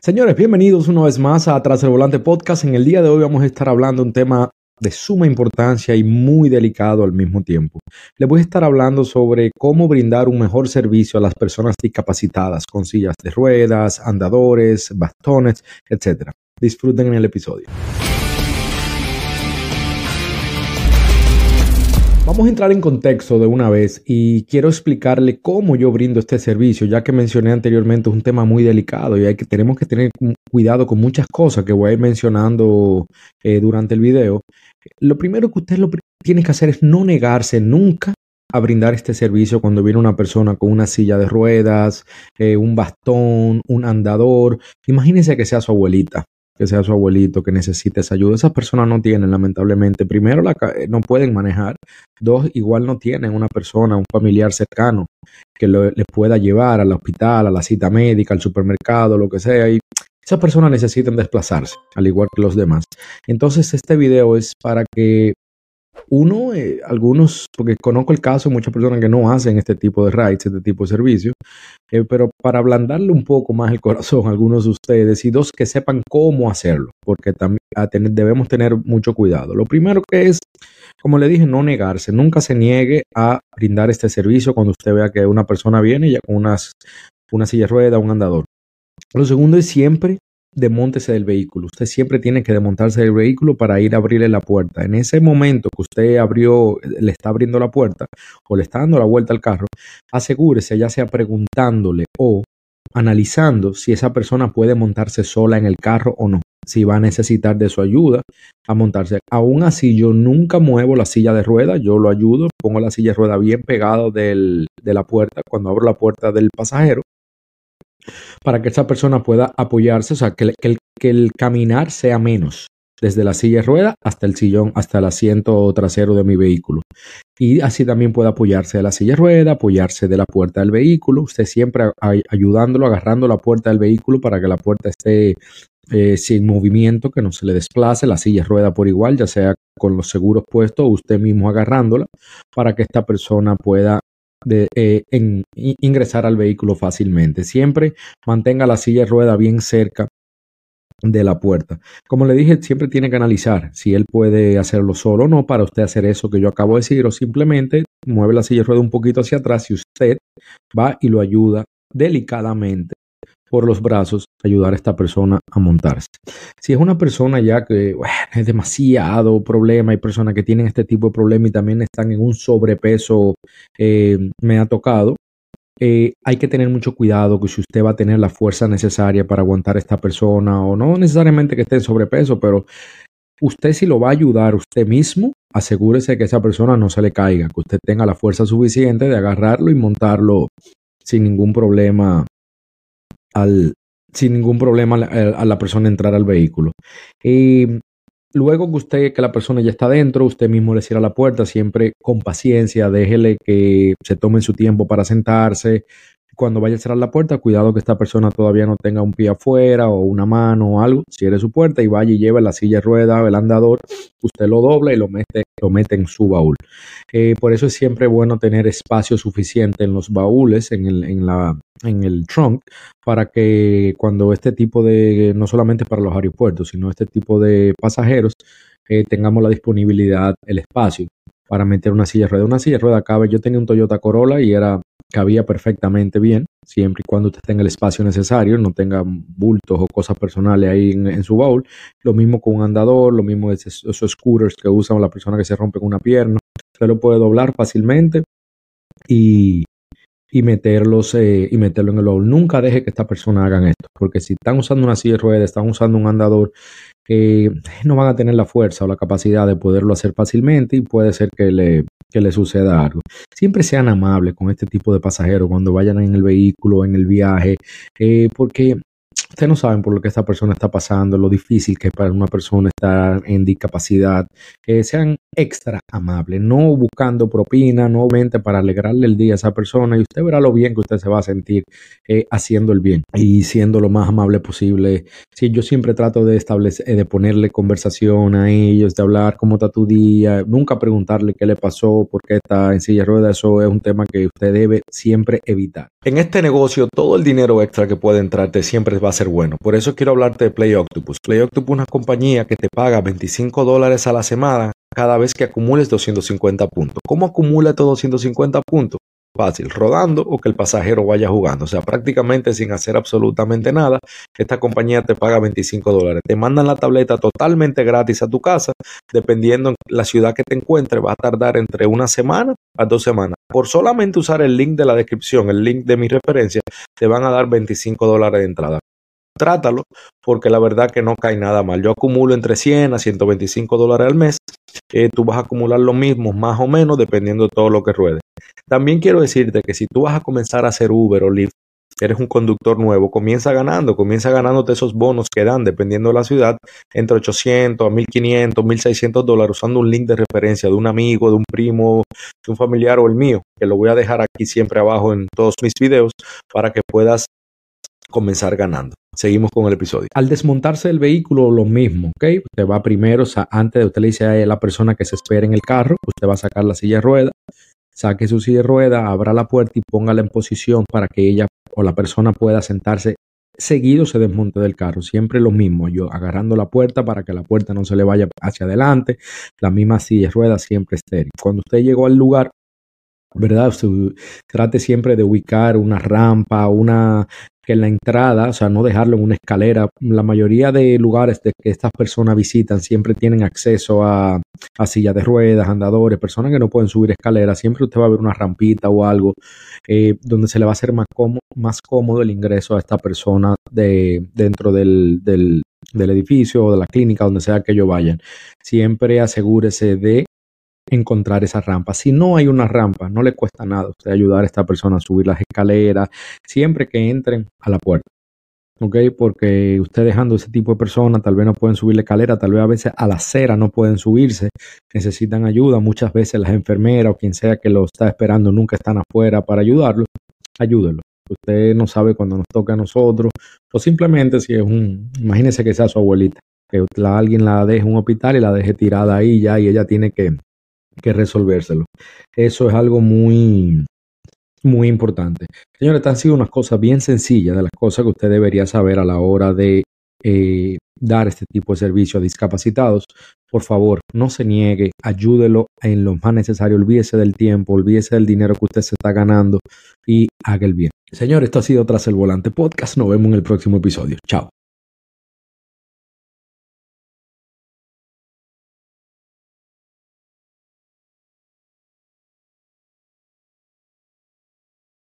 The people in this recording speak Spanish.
Señores, bienvenidos una vez más a Atrás del Volante Podcast. En el día de hoy vamos a estar hablando un tema de suma importancia y muy delicado al mismo tiempo. Les voy a estar hablando sobre cómo brindar un mejor servicio a las personas discapacitadas con sillas de ruedas, andadores, bastones, etc. Disfruten en el episodio. Vamos a entrar en contexto de una vez y quiero explicarle cómo yo brindo este servicio, ya que mencioné anteriormente es un tema muy delicado y hay que, tenemos que tener cuidado con muchas cosas que voy a ir mencionando eh, durante el video. Lo primero que usted tiene que hacer es no negarse nunca a brindar este servicio cuando viene una persona con una silla de ruedas, eh, un bastón, un andador. Imagínese que sea su abuelita que sea su abuelito, que necesite esa ayuda. Esas personas no tienen, lamentablemente, primero, la, no pueden manejar. Dos, igual no tienen una persona, un familiar cercano que les pueda llevar al hospital, a la cita médica, al supermercado, lo que sea. Y esas personas necesitan desplazarse, al igual que los demás. Entonces, este video es para que uno, eh, algunos, porque conozco el caso de muchas personas que no hacen este tipo de rides, este tipo de servicios, eh, pero para ablandarle un poco más el corazón a algunos de ustedes y dos, que sepan cómo hacerlo, porque también debemos tener mucho cuidado. Lo primero que es, como le dije, no negarse, nunca se niegue a brindar este servicio cuando usted vea que una persona viene ya con unas, una silla de rueda, un andador. Lo segundo es siempre demóntese del vehículo. Usted siempre tiene que desmontarse del vehículo para ir a abrirle la puerta. En ese momento que usted abrió, le está abriendo la puerta o le está dando la vuelta al carro, asegúrese ya sea preguntándole o analizando si esa persona puede montarse sola en el carro o no, si va a necesitar de su ayuda a montarse. Aún así, yo nunca muevo la silla de rueda, yo lo ayudo, pongo la silla de rueda bien pegado de la puerta cuando abro la puerta del pasajero para que esa persona pueda apoyarse, o sea, que, el, caminar sea menos desde la silla de rueda hasta el sillón, hasta el asiento trasero de mi vehículo. Y así también puede apoyarse de la silla de rueda, apoyarse de la puerta del vehículo, usted siempre ayudándolo, agarrando la puerta del vehículo para que la puerta esté eh, sin movimiento, que no se le desplace, la silla de rueda por igual, ya sea con los seguros puestos usted mismo agarrándola, para que esta persona pueda de eh, en, ingresar al vehículo fácilmente. Siempre mantenga la silla de rueda bien cerca de la puerta. Como le dije, siempre tiene que analizar si él puede hacerlo solo o no para usted hacer eso que yo acabo de decir o simplemente mueve la silla de rueda un poquito hacia atrás y usted va y lo ayuda delicadamente por los brazos ayudar a esta persona a montarse. Si es una persona ya que es demasiado problema, hay personas que tienen este tipo de problema y también están en un sobrepeso, eh, me ha tocado. Eh, hay que tener mucho cuidado que si usted va a tener la fuerza necesaria para aguantar a esta persona o no necesariamente que esté en sobrepeso, pero usted si lo va a ayudar usted mismo, asegúrese que esa persona no se le caiga, que usted tenga la fuerza suficiente de agarrarlo y montarlo sin ningún problema al, sin ningún problema a la persona entrar al vehículo. Y luego que usted, que la persona ya está dentro, usted mismo le cierra la puerta, siempre con paciencia, déjele que se tome su tiempo para sentarse, cuando vaya a cerrar la puerta, cuidado que esta persona todavía no tenga un pie afuera o una mano o algo. Cierre su puerta y vaya y lleve la silla de rueda, el andador, usted lo dobla y lo mete, lo mete en su baúl. Eh, por eso es siempre bueno tener espacio suficiente en los baúles, en el, en la, en el trunk, para que cuando este tipo de, no solamente para los aeropuertos, sino este tipo de pasajeros, eh, tengamos la disponibilidad, el espacio para meter una silla de rueda. Una silla de rueda cabe, yo tenía un Toyota Corolla y era cabía perfectamente bien, siempre y cuando usted tenga el espacio necesario, no tenga bultos o cosas personales ahí en, su baúl. Lo mismo con un andador, lo mismo esos, scooters que usan la persona que se rompe con una pierna. Usted lo puede doblar fácilmente y, y meterlos eh, y meterlo en el baúl. Nunca deje que estas personas hagan esto, porque si están usando una silla de ruedas, están usando un andador, eh, no van a tener la fuerza o la capacidad de poderlo hacer fácilmente y puede ser que le, que le suceda algo. Siempre sean amables con este tipo de pasajeros cuando vayan en el vehículo, en el viaje, eh, porque Ustedes no saben por lo que esta persona está pasando, lo difícil que es para una persona estar en discapacidad. Que sean extra amables, no buscando propina, no vente para alegrarle el día a esa persona y usted verá lo bien que usted se va a sentir eh, haciendo el bien y siendo lo más amable posible. Sí, yo siempre trato de establecer, eh, de ponerle conversación a ellos, de hablar cómo está tu día, nunca preguntarle qué le pasó, por qué está en silla de ruedas. Eso es un tema que usted debe siempre evitar. En este negocio, todo el dinero extra que puede entrarte siempre va a ser bueno. Por eso quiero hablarte de Play Octopus. Play Octopus es una compañía que te paga 25 dólares a la semana cada vez que acumules 250 puntos. ¿Cómo acumula estos 250 puntos? Fácil, rodando o que el pasajero vaya jugando. O sea, prácticamente sin hacer absolutamente nada, esta compañía te paga 25 dólares. Te mandan la tableta totalmente gratis a tu casa. Dependiendo la ciudad que te encuentres, va a tardar entre una semana a dos semanas. Por solamente usar el link de la descripción, el link de mi referencia, te van a dar 25 dólares de entrada trátalo, porque la verdad que no cae nada mal. Yo acumulo entre 100 a 125 dólares al mes. Eh, tú vas a acumular lo mismo, más o menos, dependiendo de todo lo que ruede. También quiero decirte que si tú vas a comenzar a hacer Uber o Lyft, eres un conductor nuevo, comienza ganando, comienza ganándote esos bonos que dan, dependiendo de la ciudad, entre 800 a 1500, 1600 dólares, usando un link de referencia de un amigo, de un primo, de un familiar o el mío, que lo voy a dejar aquí siempre abajo en todos mis videos para que puedas comenzar ganando. Seguimos con el episodio. Al desmontarse el vehículo, lo mismo, ¿ok? Usted va primero, o sea, antes de usted le dice a la persona que se espere en el carro, usted va a sacar la silla de rueda, saque su silla de rueda, abra la puerta y póngala en posición para que ella o la persona pueda sentarse seguido se desmonte del carro. Siempre lo mismo, yo agarrando la puerta para que la puerta no se le vaya hacia adelante, la misma silla de ruedas siempre estéril. Cuando usted llegó al lugar, ¿verdad? trate siempre de ubicar una rampa, una que en la entrada, o sea, no dejarlo en una escalera. La mayoría de lugares de que estas personas visitan siempre tienen acceso a, sillas de ruedas, andadores, personas que no pueden subir escaleras. Siempre usted va a ver una rampita o algo eh, donde se le va a hacer más cómodo, el ingreso a esta persona de, dentro del, del edificio o de la clínica, donde sea que ellos vayan. Siempre asegúrese de encontrar esa rampa. Si no hay una rampa, no le cuesta nada usted ayudar a esta persona a subir las escaleras siempre que entren a la puerta. ¿Ok? Porque usted dejando ese tipo de personas, tal vez no pueden subir la escalera, tal vez a veces a la acera no pueden subirse, necesitan ayuda. Muchas veces las enfermeras o quien sea que lo está esperando nunca están afuera para ayudarlo. Ayúdenlo. Usted no sabe cuando nos toca a nosotros, o simplemente si es un, imagínese que sea su abuelita, que alguien la deje en un hospital y la deje tirada ahí ya y ella tiene que que resolvérselo. Eso es algo muy, muy importante. Señores, han sido unas cosas bien sencillas de las cosas que usted debería saber a la hora de eh, dar este tipo de servicio a discapacitados. Por favor, no se niegue, ayúdelo en lo más necesario, olvídese del tiempo, olvídese del dinero que usted se está ganando y haga el bien. Señores, esto ha sido Tras el Volante Podcast. Nos vemos en el próximo episodio. Chao.